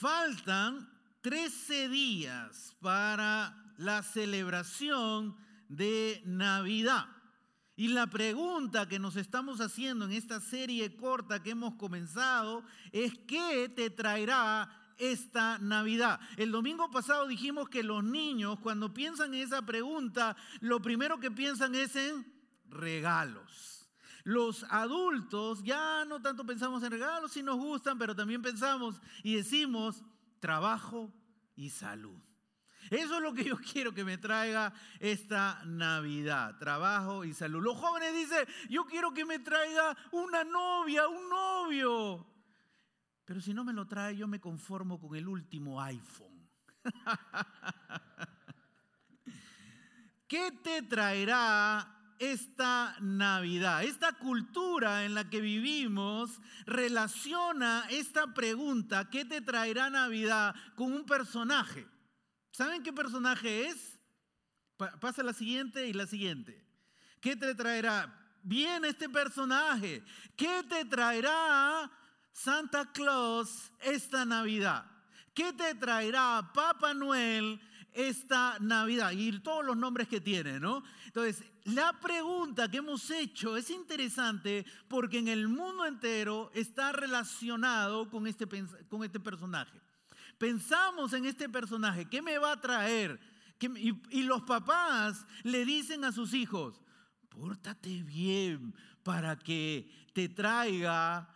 Faltan 13 días para la celebración de Navidad. Y la pregunta que nos estamos haciendo en esta serie corta que hemos comenzado es ¿qué te traerá esta Navidad? El domingo pasado dijimos que los niños cuando piensan en esa pregunta, lo primero que piensan es en regalos. Los adultos ya no tanto pensamos en regalos, si nos gustan, pero también pensamos y decimos trabajo y salud. Eso es lo que yo quiero que me traiga esta Navidad, trabajo y salud. Los jóvenes dicen, yo quiero que me traiga una novia, un novio. Pero si no me lo trae, yo me conformo con el último iPhone. ¿Qué te traerá esta Navidad. Esta cultura en la que vivimos relaciona esta pregunta, ¿qué te traerá Navidad? con un personaje. ¿Saben qué personaje es? Pasa la siguiente y la siguiente. ¿Qué te traerá? Viene este personaje. ¿Qué te traerá Santa Claus esta Navidad? ¿Qué te traerá Papá Noel esta Navidad? Y todos los nombres que tiene, ¿no? Entonces, la pregunta que hemos hecho es interesante porque en el mundo entero está relacionado con este, con este personaje. Pensamos en este personaje, ¿qué me va a traer? Y, los papás le dicen a sus hijos, pórtate bien para que te traiga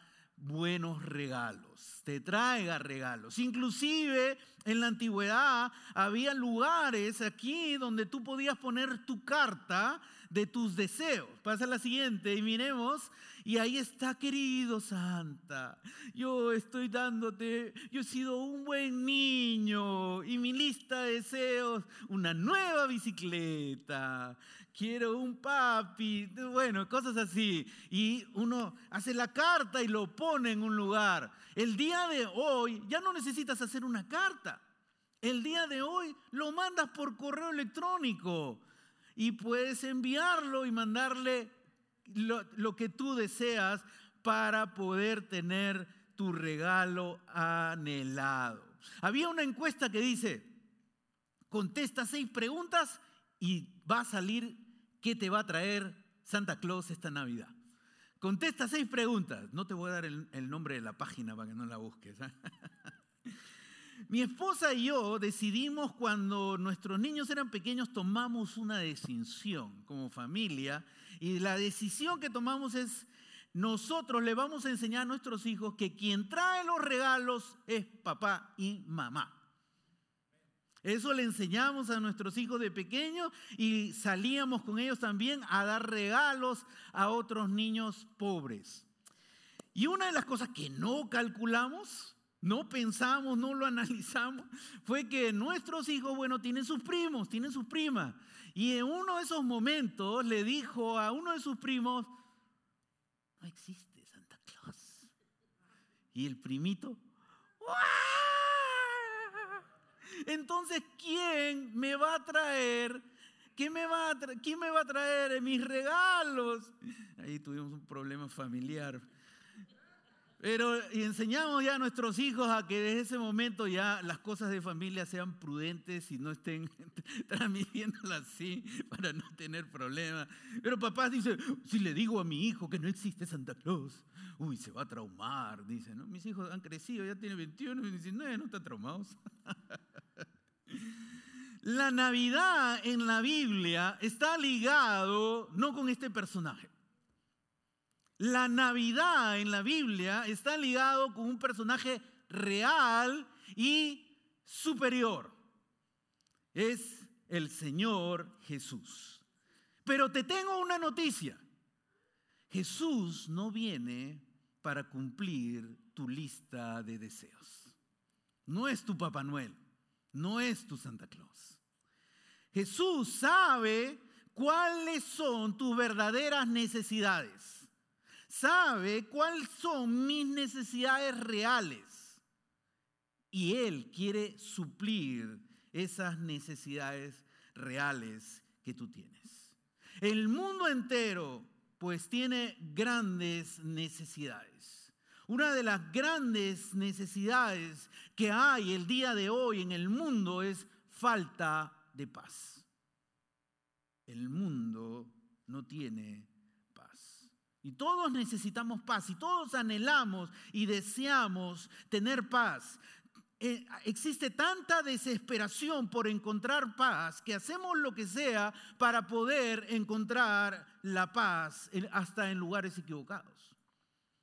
buenos regalos, te traiga regalos. Inclusive en la antigüedad había lugares aquí donde tú podías poner tu carta de tus deseos. Pasa la siguiente y miremos, y ahí está, querido Santa, yo estoy dándote, yo he sido un buen niño y mi lista de deseos, una nueva bicicleta, quiero un papi, bueno, cosas así. Y uno hace la carta y lo pone en un lugar. El día de hoy ya no necesitas hacer una carta. El día de hoy lo mandas por correo electrónico y puedes enviarlo y mandarle lo, que tú deseas para poder tener tu regalo anhelado. Había una encuesta que dice, contesta seis preguntas y va a salir qué te va a traer Santa Claus esta Navidad. Contesta seis preguntas. No te voy a dar el, nombre de la página para que no la busques. ¿eh? Mi esposa y yo decidimos cuando nuestros niños eran pequeños, tomamos una decisión como familia y la decisión que tomamos es, nosotros le vamos a enseñar a nuestros hijos que quien trae los regalos es papá y mamá. Eso le enseñamos a nuestros hijos de pequeños y salíamos con ellos también a dar regalos a otros niños pobres. Y una de las cosas que no calculamos no pensamos, no lo analizamos, fue que nuestros hijos, bueno, tienen sus primos, tienen sus primas. Y en uno de esos momentos le dijo a uno de sus primos, no existe Santa Claus. Y el primito, entonces, ¿quién me va a traer? ¿Quién me, va a ¿Quién me va a traer mis regalos? Ahí tuvimos un problema familiar. Pero y enseñamos ya a nuestros hijos a que desde ese momento ya las cosas de familia sean prudentes y no estén transmitiéndolas así para no tener problemas. Pero papás dicen, si le digo a mi hijo que no existe Santa Claus, uy, se va a traumar, dice, ¿no? Mis hijos han crecido, ya tienen 21 y 19, no están traumados. La Navidad en la Biblia está ligado no con este personaje. La Navidad en la Biblia está ligado con un personaje real y superior. Es el Señor Jesús. Pero te tengo una noticia. Jesús no viene para cumplir tu lista de deseos. No es tu Papá Noel, no es tu Santa Claus. Jesús sabe cuáles son tus verdaderas necesidades sabe cuáles son mis necesidades reales. Y Él quiere suplir esas necesidades reales que tú tienes. El mundo entero pues tiene grandes necesidades. Una de las grandes necesidades que hay el día de hoy en el mundo es falta de paz. El mundo no tiene. Y todos necesitamos paz y todos anhelamos y deseamos tener paz. Eh, existe tanta desesperación por encontrar paz que hacemos lo que sea para poder encontrar la paz hasta en lugares equivocados.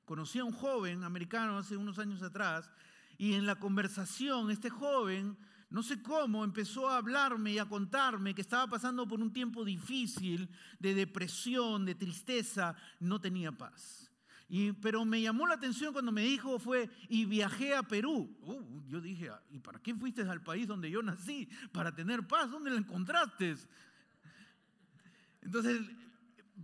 Conocí a un joven americano hace unos años atrás y en la conversación este joven, no sé cómo, empezó a hablarme y a contarme que estaba pasando por un tiempo difícil de depresión, de tristeza, no tenía paz. Y, pero me llamó la atención cuando me dijo fue, y viajé a Perú. Uh, yo dije, ah, ¿y para qué fuiste al país donde yo nací? Para tener paz, ¿dónde la encontraste? Entonces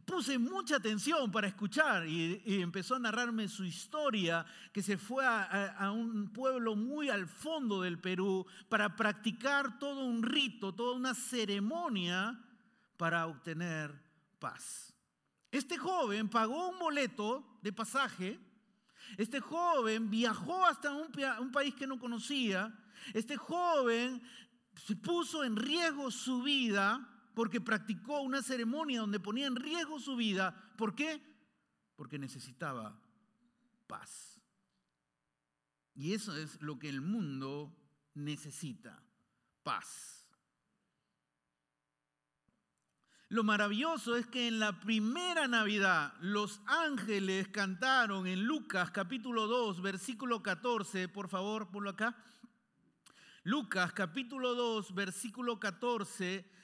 puse mucha atención para escuchar y, empezó a narrarme su historia, que se fue a, un pueblo muy al fondo del Perú para practicar todo un rito, toda una ceremonia para obtener paz. Este joven pagó un boleto de pasaje, este joven viajó hasta un, un país que no conocía, este joven se puso en riesgo su vida porque practicó una ceremonia donde ponía en riesgo su vida. ¿Por qué? Porque necesitaba paz. Y eso es lo que el mundo necesita, paz. Lo maravilloso es que en la primera Navidad los ángeles cantaron en Lucas capítulo 2, versículo 14, por favor, ponlo acá. Lucas capítulo 2, versículo 14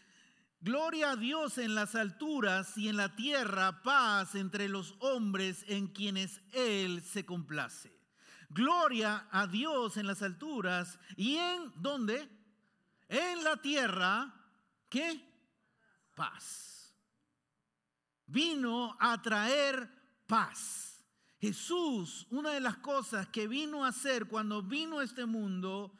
Gloria a Dios en las alturas y en la tierra paz entre los hombres en quienes Él se complace. Gloria a Dios en las alturas y en ¿dónde? En la tierra, ¿qué? Paz. Vino a traer paz. Jesús, una de las cosas que vino a hacer cuando vino a este mundo,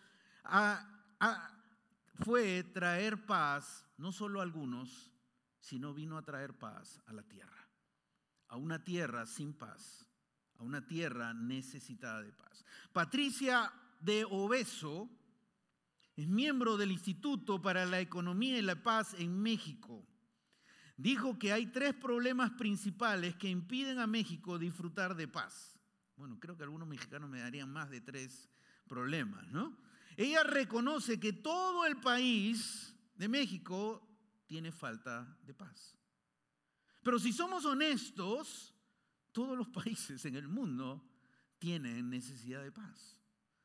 fue traer paz no solo a algunos, sino vino a traer paz a la tierra. A una tierra sin paz, a una tierra necesitada de paz. Patricia de Obeso es miembro del Instituto para la Economía y la Paz en México. Dijo que hay tres problemas principales que impiden a México disfrutar de paz. Bueno, creo que algunos mexicanos me darían más de tres problemas, ¿no? Ella reconoce que todo el país de México tiene falta de paz. Pero si somos honestos, todos los países en el mundo tienen necesidad de paz.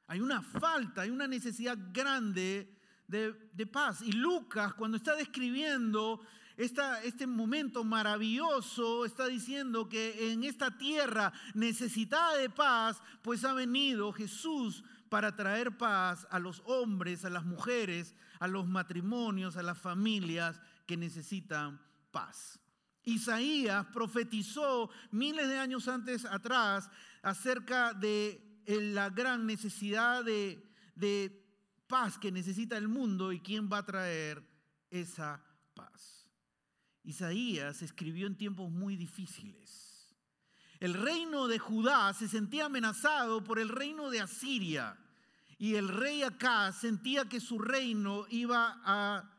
Hay una falta, hay una necesidad grande de, paz. Y Lucas, cuando está describiendo este momento maravilloso, está diciendo que en esta tierra necesitada de paz, pues ha venido Jesús para traer paz a los hombres, a las mujeres, a los matrimonios, a las familias que necesitan paz. Isaías profetizó miles de años antes atrás acerca de la gran necesidad de, de paz que necesita el mundo y quién va a traer esa paz. Isaías escribió en tiempos muy difíciles el reino de Judá se sentía amenazado por el reino de Asiria y el rey acá sentía que su reino iba a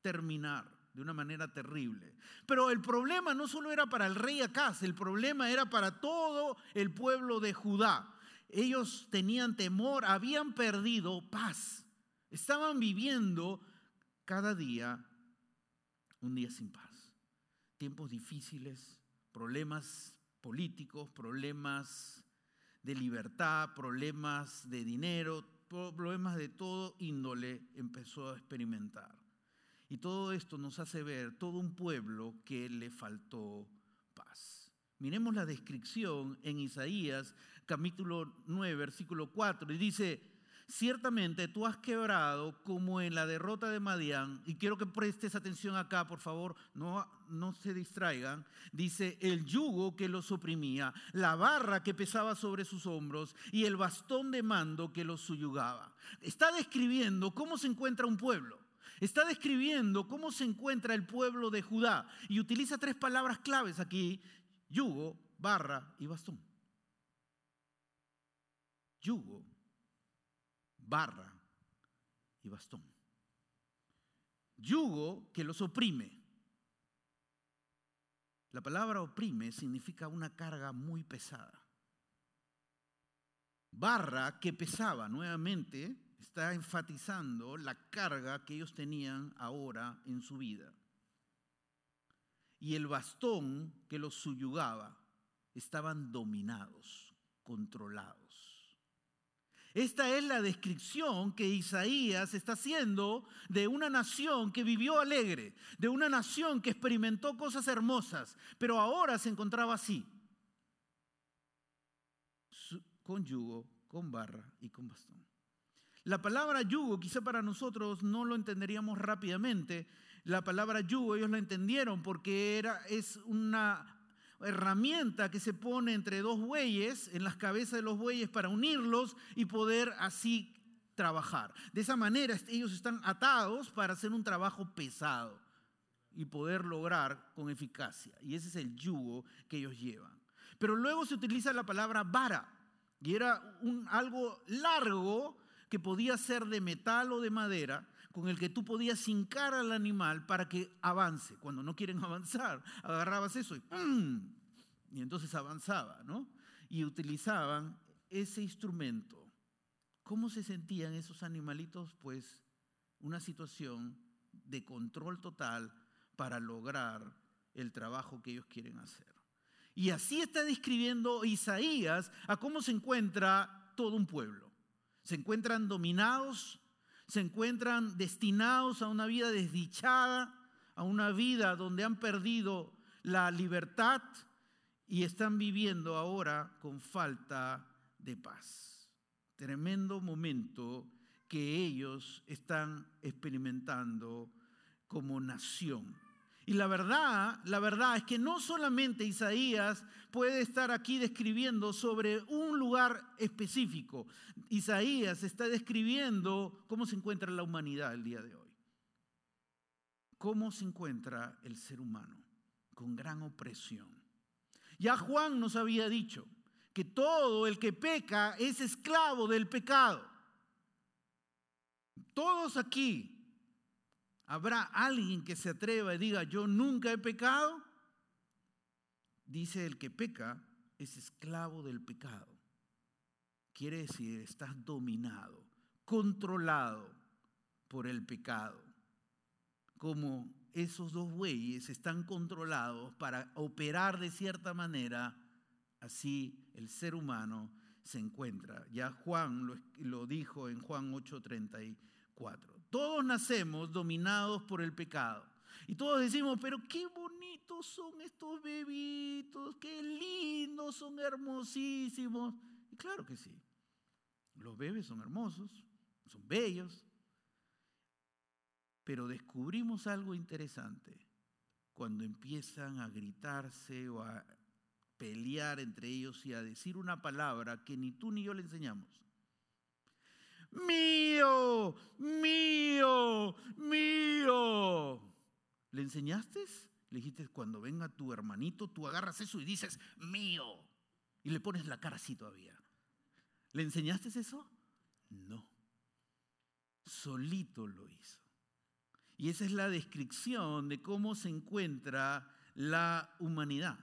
terminar de una manera terrible. Pero el problema no solo era para el rey Acaz, el problema era para todo el pueblo de Judá. Ellos tenían temor, habían perdido paz. Estaban viviendo cada día un día sin paz. Tiempos difíciles, problemas políticos, problemas de libertad, problemas de dinero, problemas de todo índole empezó a experimentar. Y todo esto nos hace ver todo un pueblo que le faltó paz. Miremos la descripción en Isaías capítulo 9, versículo 4, y dice, Ciertamente tú has quebrado como en la derrota de Madián, y quiero que prestes atención acá, por favor, no, no se distraigan. Dice, el yugo que los oprimía, la barra que pesaba sobre sus hombros y el bastón de mando que los suyugaba. Está describiendo cómo se encuentra un pueblo. Está describiendo cómo se encuentra el pueblo de Judá y utiliza tres palabras claves aquí, yugo, barra y bastón. yugo, barra y bastón. Yugo que los oprime. La palabra oprime significa una carga muy pesada. Barra que pesaba, nuevamente, está enfatizando la carga que ellos tenían ahora en su vida. Y el bastón que los subyugaba, estaban dominados, controlados. Esta es la descripción que Isaías está haciendo de una nación que vivió alegre, de una nación que experimentó cosas hermosas, pero ahora se encontraba así, con yugo, con barra y con bastón. La palabra yugo quizá para nosotros no lo entenderíamos rápidamente. La palabra yugo ellos la entendieron porque era, es una herramienta que se pone entre dos bueyes, en las cabezas de los bueyes para unirlos y poder así trabajar. De esa manera ellos están atados para hacer un trabajo pesado y poder lograr con eficacia. Y ese es el yugo que ellos llevan. Pero luego se utiliza la palabra vara y era un, algo largo que podía ser de metal o de madera con el que tú podías hincar al animal para que avance. Cuando no quieren avanzar, agarrabas eso y ¡pum! Y entonces avanzaba, ¿no? Y utilizaban ese instrumento. ¿Cómo se sentían esos animalitos? Pues una situación de control total para lograr el trabajo que ellos quieren hacer. Y así está describiendo Isaías a cómo se encuentra todo un pueblo. Se encuentran dominados se encuentran destinados a una vida desdichada, a una vida donde han perdido la libertad y están viviendo ahora con falta de paz. Tremendo momento que ellos están experimentando como nación. Y la verdad, la verdad es que no solamente Isaías puede estar aquí describiendo sobre un lugar específico. Isaías está describiendo cómo se encuentra la humanidad el día de hoy. Cómo se encuentra el ser humano con gran opresión. Ya Juan nos había dicho que todo el que peca es esclavo del pecado. Todos aquí ¿Habrá alguien que se atreva y diga, yo nunca he pecado? Dice, el que peca es esclavo del pecado. Quiere decir, estás dominado, controlado por el pecado. Como esos dos bueyes están controlados para operar de cierta manera, así el ser humano se encuentra. Ya Juan lo, dijo en Juan 8:34. Todos nacemos dominados por el pecado. Y todos decimos, pero qué bonitos son estos bebitos, qué lindos, son hermosísimos. Y claro que sí, los bebés son hermosos, son bellos. Pero descubrimos algo interesante cuando empiezan a gritarse o a pelear entre ellos y a decir una palabra que ni tú ni yo le enseñamos mío, mío, mío. ¿Le enseñaste? Le dijiste, cuando venga tu hermanito, tú agarras eso y dices, mío. Y le pones la cara así todavía. ¿Le enseñaste eso? No. Solito lo hizo. Y esa es la descripción de cómo se encuentra la humanidad,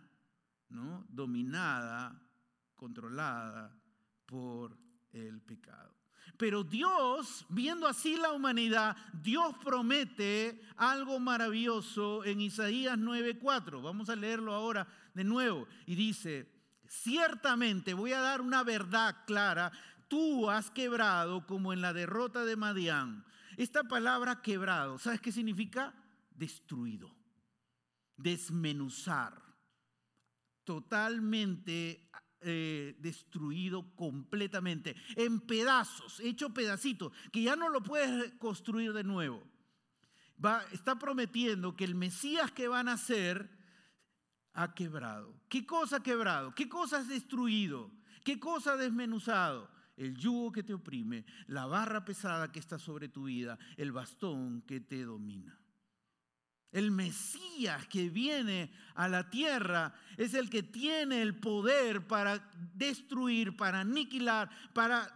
¿no? Dominada, controlada por el pecado. Pero Dios, viendo así la humanidad, Dios promete algo maravilloso en Isaías 9:4. Vamos a leerlo ahora de nuevo. Y dice, ciertamente voy a dar una verdad clara. Tú has quebrado como en la derrota de Madián. Esta palabra quebrado, ¿sabes qué significa? Destruido, desmenuzar, totalmente eh, destruido completamente, en pedazos, hecho pedacitos, que ya no lo puedes construir de nuevo. Va, está prometiendo que el Mesías que van a ser ha quebrado. ¿Qué cosa ha quebrado? ¿Qué cosa has destruido? ¿Qué cosa ha desmenuzado? El yugo que te oprime, la barra pesada que está sobre tu vida, el bastón que te domina. El Mesías que viene a la tierra es el que tiene el poder para destruir, para aniquilar, para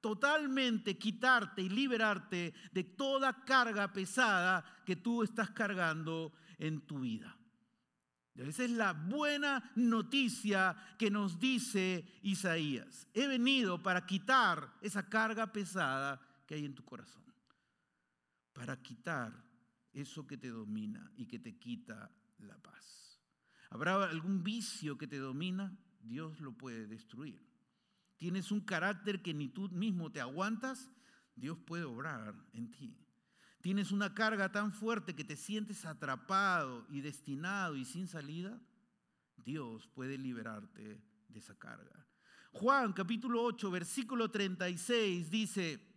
totalmente quitarte y liberarte de toda carga pesada que tú estás cargando en tu vida. Esa es la buena noticia que nos dice Isaías. He venido para quitar esa carga pesada que hay en tu corazón. Para quitar eso que te domina y que te quita la paz. ¿Habrá algún vicio que te domina? Dios lo puede destruir tienes un carácter que ni tú mismo te aguantas, Dios puede obrar en ti. Tienes una carga tan fuerte que te sientes atrapado y destinado y sin salida, Dios puede liberarte de esa carga. Juan capítulo 8, versículo 36 dice,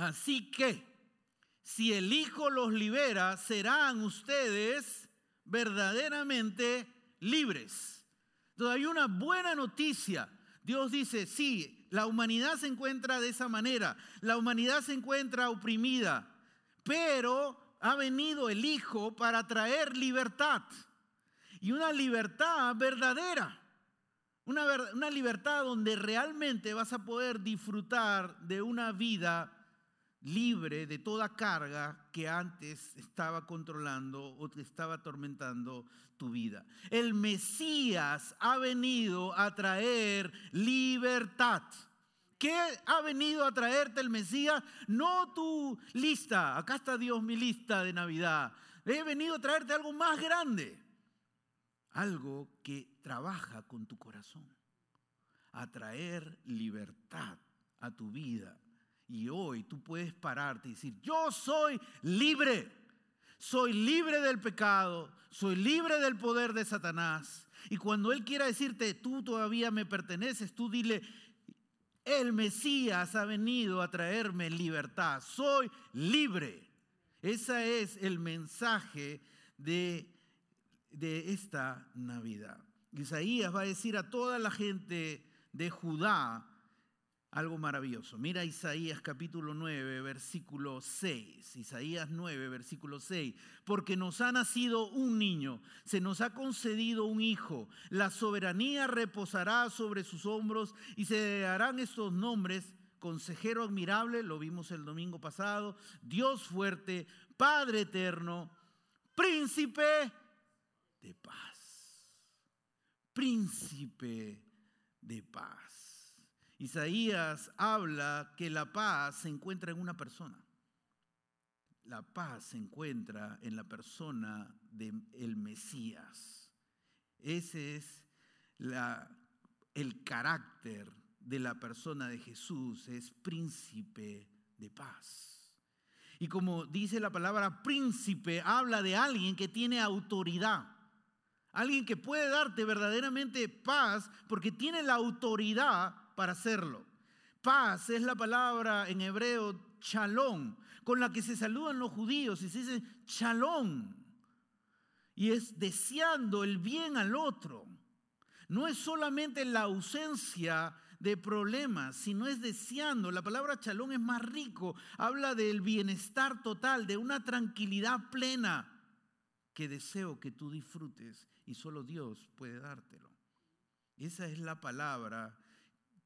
así que si el Hijo los libera, serán ustedes verdaderamente libres. Entonces hay una buena noticia. Dios dice, sí, la humanidad se encuentra de esa manera, la humanidad se encuentra oprimida, pero ha venido el Hijo para traer libertad. Y una libertad verdadera. Una, una, libertad donde realmente vas a poder disfrutar de una vida libre de toda carga que antes estaba controlando o te estaba atormentando tu vida. El Mesías ha venido a traer libertad. ¿Qué ha venido a traerte el Mesías? No tu lista, acá está Dios mi lista de Navidad. He venido a traerte algo más grande, algo que trabaja con tu corazón, a traer libertad a tu vida y hoy tú puedes pararte y decir, yo soy libre. Soy libre del pecado, soy libre del poder de Satanás. Y cuando Él quiera decirte, tú todavía me perteneces, tú dile, el Mesías ha venido a traerme libertad, soy libre. Ese es el mensaje de, de esta Navidad. Isaías va a decir a toda la gente de Judá, algo maravilloso. Mira Isaías capítulo 9, versículo 6. Isaías 9, versículo 6. Porque nos ha nacido un niño, se nos ha concedido un hijo, la soberanía reposará sobre sus hombros y se harán estos nombres. Consejero admirable, lo vimos el domingo pasado, Dios fuerte, Padre eterno, príncipe de paz. Príncipe de paz. Isaías habla que la paz se encuentra en una persona. La paz se encuentra en la persona del Mesías. Ese es el carácter de la persona de Jesús, es príncipe de paz. Y como dice la palabra príncipe, habla de alguien que tiene autoridad. Alguien que puede darte verdaderamente paz porque tiene la autoridad para hacerlo. Paz es la palabra en hebreo chalón, con la que se saludan los judíos y se dice chalón. Y es deseando el bien al otro. No es solamente la ausencia de problemas, sino es deseando. La palabra chalón es más rico, habla del bienestar total, de una tranquilidad plena que deseo que tú disfrutes y solo Dios puede dártelo. Esa es la palabra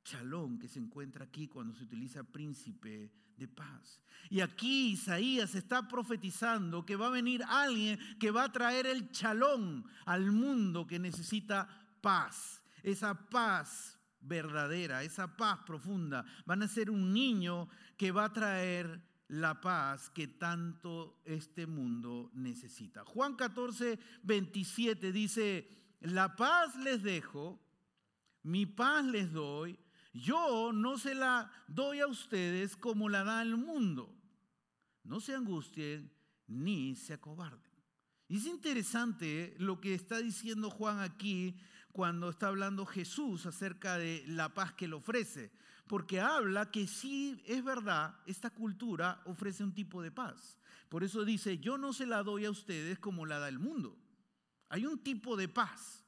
chalón que se encuentra aquí cuando se utiliza príncipe de paz. Y aquí Isaías está profetizando que va a venir alguien que va a traer el chalón al mundo que necesita paz. Esa paz verdadera, esa paz profunda. Van a ser un niño que va a traer la paz que tanto este mundo necesita. Juan 14, 27 dice, la paz les dejo, mi paz les doy, yo no se la doy a ustedes como la da el mundo. No se angustien ni se acobarden. Y es interesante lo que está diciendo Juan aquí cuando está hablando Jesús acerca de la paz que le ofrece. Porque habla que sí es verdad, esta cultura ofrece un tipo de paz. Por eso dice, yo no se la doy a ustedes como la da el mundo. Hay un tipo de paz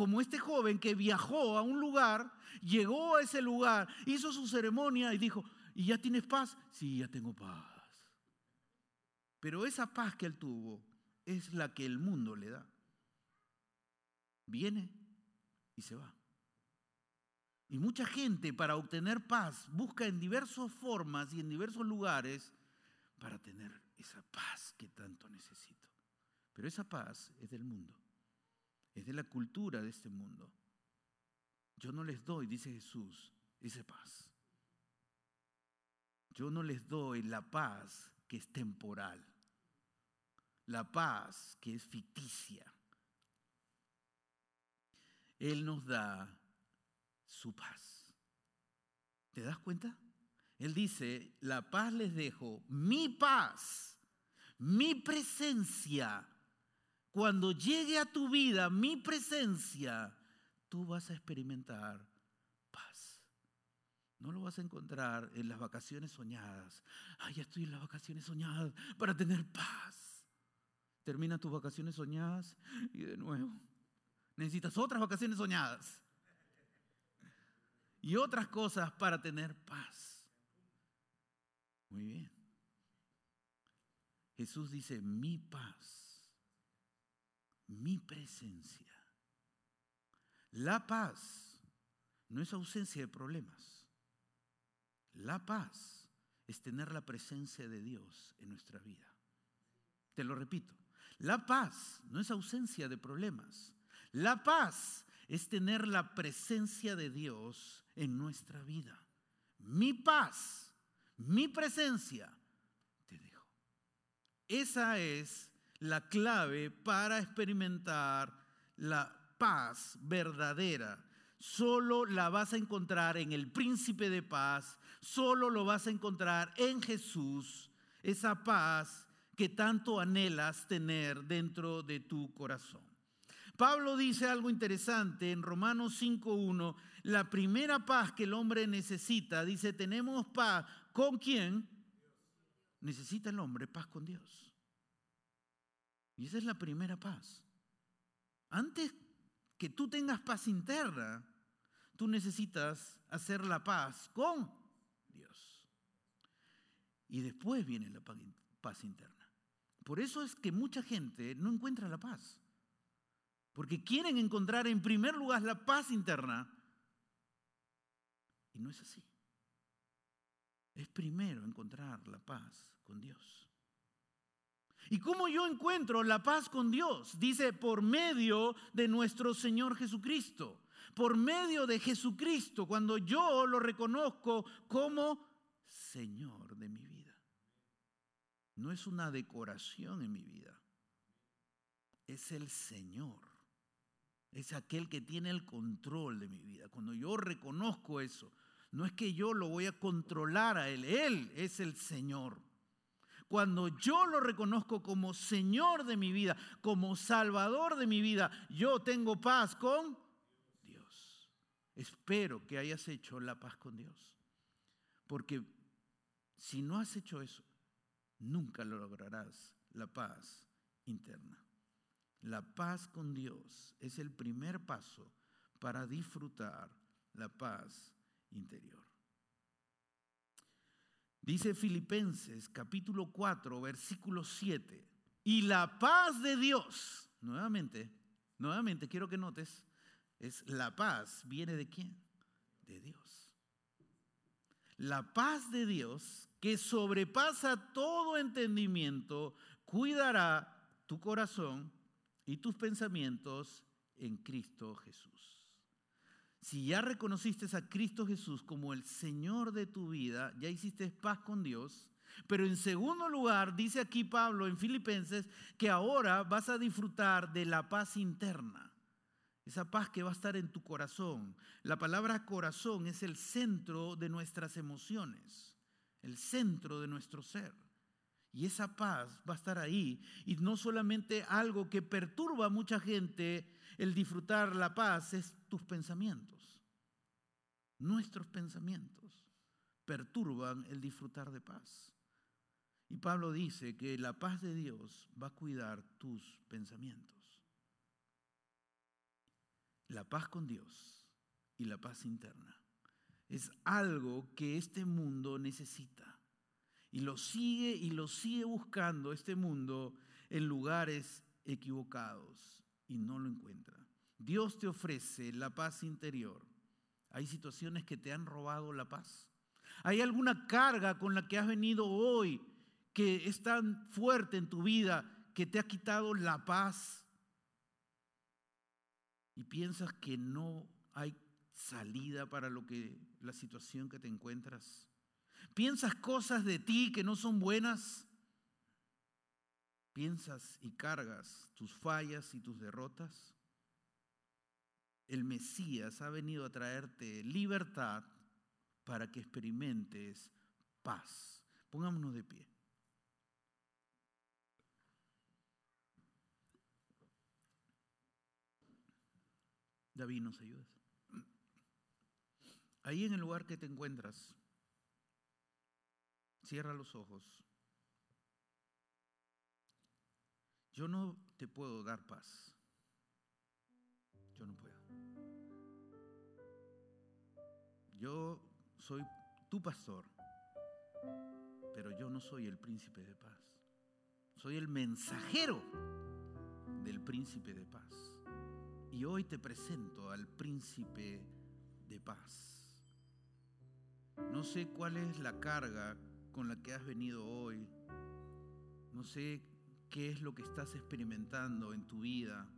como este joven que viajó a un lugar, llegó a ese lugar, hizo su ceremonia y dijo, ¿Y ya tienes paz? Sí, ya tengo paz. Pero esa paz que él tuvo es la que el mundo le da. Viene y se va. Y mucha gente para obtener paz busca en diversas formas y en diversos lugares para tener esa paz que tanto necesito. Pero esa paz es del mundo, de la cultura de este mundo. Yo no les doy, dice Jesús, esa paz. Yo no les doy la paz que es temporal, la paz que es ficticia. Él nos da su paz. ¿Te das cuenta? Él dice, la paz les dejo, mi paz, mi presencia. Cuando llegue a tu vida mi presencia, tú vas a experimentar paz. No lo vas a encontrar en las vacaciones soñadas. Ay, ya estoy en las vacaciones soñadas para tener paz. Termina tus vacaciones soñadas y de nuevo necesitas otras vacaciones soñadas y otras cosas para tener paz. Muy bien. Jesús dice, mi paz, mi presencia. La paz no es ausencia de problemas. La paz es tener la presencia de Dios en nuestra vida. Te lo repito, la paz no es ausencia de problemas. La paz es tener la presencia de Dios en nuestra vida. Mi paz, mi presencia, te dejo. Esa es la clave para experimentar la paz verdadera. Solo la vas a encontrar en el príncipe de paz, solo lo vas a encontrar en Jesús, esa paz que tanto anhelas tener dentro de tu corazón. Pablo dice algo interesante en Romanos 5.1, la primera paz que el hombre necesita, dice, tenemos paz con quién? Necesita el hombre paz con Dios. Y esa es la primera paz. Antes que tú tengas paz interna, tú necesitas hacer la paz con Dios. Y después viene la paz interna. Por eso es que mucha gente no encuentra la paz. Porque quieren encontrar en primer lugar la paz interna. Y no es así. Es primero encontrar la paz con Dios. ¿Y cómo yo encuentro la paz con Dios? Dice, por medio de nuestro Señor Jesucristo. Por medio de Jesucristo, cuando yo lo reconozco como Señor de mi vida. No es una decoración en mi vida. Es el Señor es aquel que tiene el control de mi vida. Cuando yo reconozco eso, no es que yo lo voy a controlar a Él, Él es el Señor. Cuando yo lo reconozco como Señor de mi vida, como Salvador de mi vida, yo tengo paz con Dios. Espero que hayas hecho la paz con Dios. Porque si no has hecho eso, nunca lograrás la paz interna. La paz con Dios es el primer paso para disfrutar la paz interior. Dice Filipenses capítulo 4, versículo 7. Y la paz de Dios, nuevamente, nuevamente quiero que notes, es la paz, viene de quién? De Dios. La paz de Dios que sobrepasa todo entendimiento, cuidará tu corazón y tus pensamientos en Cristo Jesús. Si ya reconociste a Cristo Jesús como el Señor de tu vida, ya hiciste paz con Dios. Pero en segundo lugar, dice aquí Pablo en Filipenses que ahora vas a disfrutar de la paz interna. Esa paz que va a estar en tu corazón. La palabra corazón es el centro de nuestras emociones, el centro de nuestro ser. Y esa paz va a estar ahí. Y no solamente algo que perturba a mucha gente el disfrutar la paz, es tus pensamientos. Nuestros pensamientos perturban el disfrutar de paz. Y Pablo dice que la paz de Dios va a cuidar tus pensamientos. La paz con Dios y la paz interna es algo que este mundo necesita. Y lo sigue y lo sigue buscando este mundo en lugares equivocados y no lo encuentra. Dios te ofrece la paz interior. Hay situaciones que te han robado la paz. Hay alguna carga con la que has venido hoy que es tan fuerte en tu vida que te ha quitado la paz. Y piensas que no hay salida para lo que la situación que te encuentras. Piensas cosas de ti que no son buenas. Piensas y cargas tus fallas y tus derrotas. El Mesías ha venido a traerte libertad para que experimentes paz. Pongámonos de pie. David, ¿nos ayudas? Ahí en el lugar que te encuentras, cierra los ojos. Yo no te puedo dar paz. Yo no puedo. Yo soy tu pastor, pero yo no soy el príncipe de paz. Soy el mensajero del príncipe de paz. Y hoy te presento al príncipe de paz. No sé cuál es la carga con la que has venido hoy. No sé qué es lo que estás experimentando en tu vida.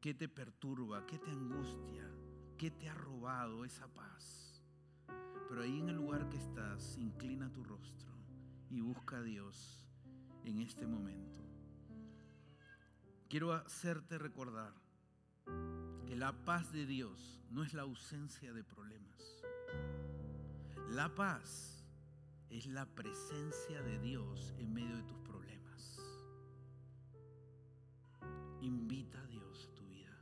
¿Qué te perturba? ¿Qué te angustia? ¿Qué te ha robado esa paz? Pero ahí en el lugar que estás, inclina tu rostro y busca a Dios en este momento. Quiero hacerte recordar que la paz de Dios no es la ausencia de problemas. La paz es la presencia de Dios en medio de tus problemas. Invita a Dios a tu vida.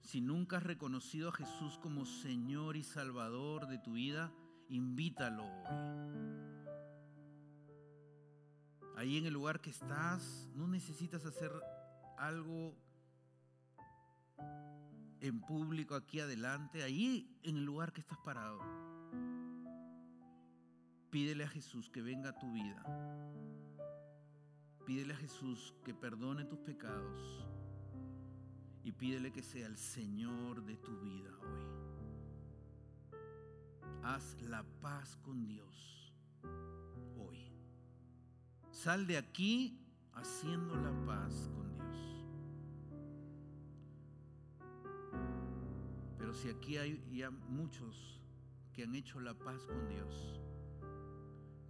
Si nunca has reconocido a Jesús como Señor y Salvador de tu vida, invítalo hoy. Ahí en el lugar que estás, no necesitas hacer algo en público aquí adelante, ahí en el lugar que estás parado. Pídele a Jesús que venga a tu vida. Pídele a Jesús que perdone tus pecados y pídele que sea el Señor de tu vida hoy. Haz la paz con Dios hoy. Sal de aquí haciendo la paz con Dios. Pero si aquí hay ya muchos que han hecho la paz con Dios,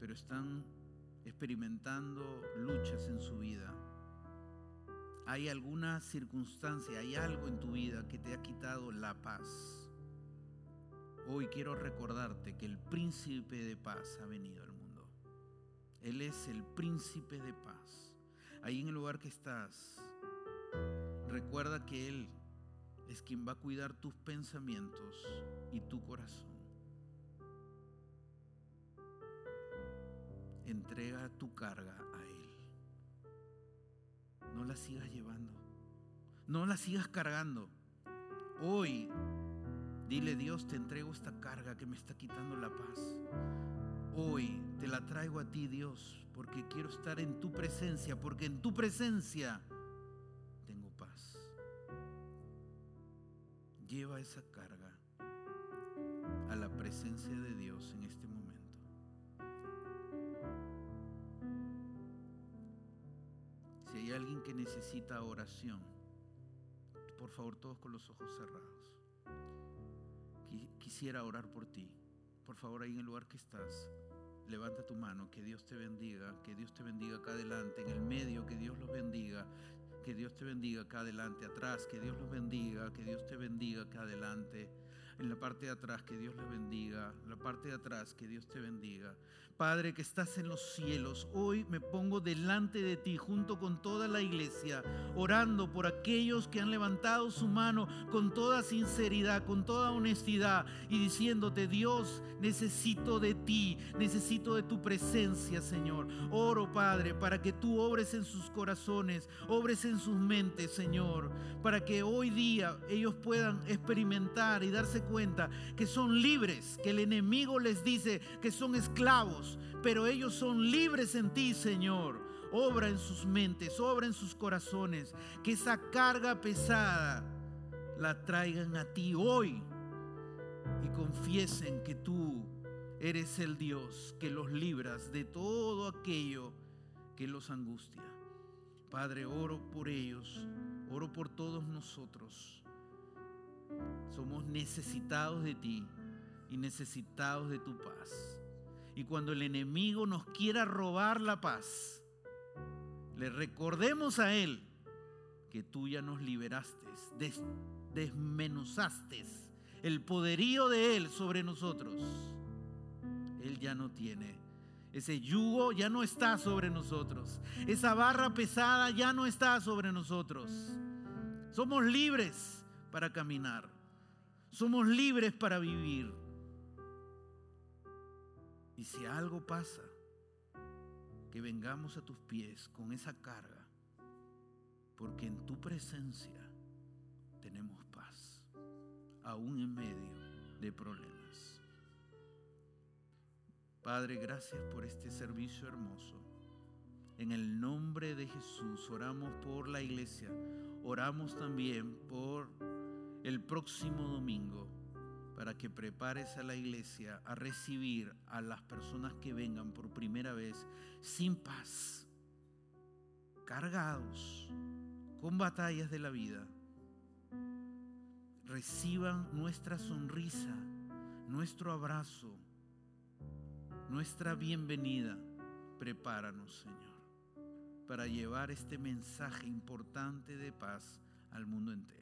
pero están experimentando luchas en su vida, hay alguna circunstancia, hay algo en tu vida que te ha quitado la paz. Hoy quiero recordarte que el príncipe de paz ha venido al mundo. Él es el príncipe de paz. Ahí en el lugar que estás, recuerda que Él es quien va a cuidar tus pensamientos y tu corazón. Entrega tu carga a Él. No la sigas llevando. No la sigas cargando. Hoy, dile Dios, te entrego esta carga que me está quitando la paz. Hoy te la traigo a ti, Dios, porque quiero estar en tu presencia, porque en tu presencia tengo paz. Lleva esa carga a la presencia de Dios en este momento. Necesita oración, por favor todos con los ojos cerrados. Quisiera orar por ti. Por favor, ahí en el lugar que estás, levanta tu mano, que Dios te bendiga, que Dios te bendiga acá adelante, en el medio, que Dios los bendiga, que Dios te bendiga acá adelante, atrás, que Dios los bendiga, que Dios te bendiga acá adelante en la parte de atrás, que Dios les bendiga, la parte de atrás, que Dios te bendiga. Padre que estás en los cielos, hoy me pongo delante de ti junto con toda la iglesia, orando por aquellos que han levantado su mano con toda sinceridad, con toda honestidad y diciéndote, Dios, necesito de ti, necesito de tu presencia, Señor. Oro, Padre, para que tú obres en sus corazones, obres en sus mentes, Señor, para que hoy día ellos puedan experimentar y darse darse cuenta que son libres, que el enemigo les dice que son esclavos, pero ellos son libres en ti, Señor. Obra en sus mentes, obra en sus corazones, que esa carga pesada la traigan a ti hoy y confiesen que tú eres el Dios que los libras de todo aquello que los angustia. Padre, oro por ellos, oro por todos nosotros. Somos necesitados de ti y necesitados de tu paz. Y cuando el enemigo nos quiera robar la paz, le recordemos a él que tú ya nos liberaste, desmenuzaste el poderío de él sobre nosotros. Él ya no tiene ese yugo ya no está sobre nosotros. Esa barra pesada ya no está sobre nosotros. Somos libres para caminar. Somos libres para vivir. Y si algo pasa, que vengamos a tus pies con esa carga, porque en tu presencia tenemos paz, aún en medio de problemas. Padre, gracias por este servicio hermoso. En el nombre de Jesús oramos por la iglesia. Oramos también por el próximo domingo para que prepares a la iglesia a recibir a las personas que vengan por primera vez sin paz, cargados con batallas de la vida. Reciban nuestra sonrisa, nuestro abrazo nuestra bienvenida. Prepáranos, Señor, para llevar este mensaje importante de paz al mundo entero.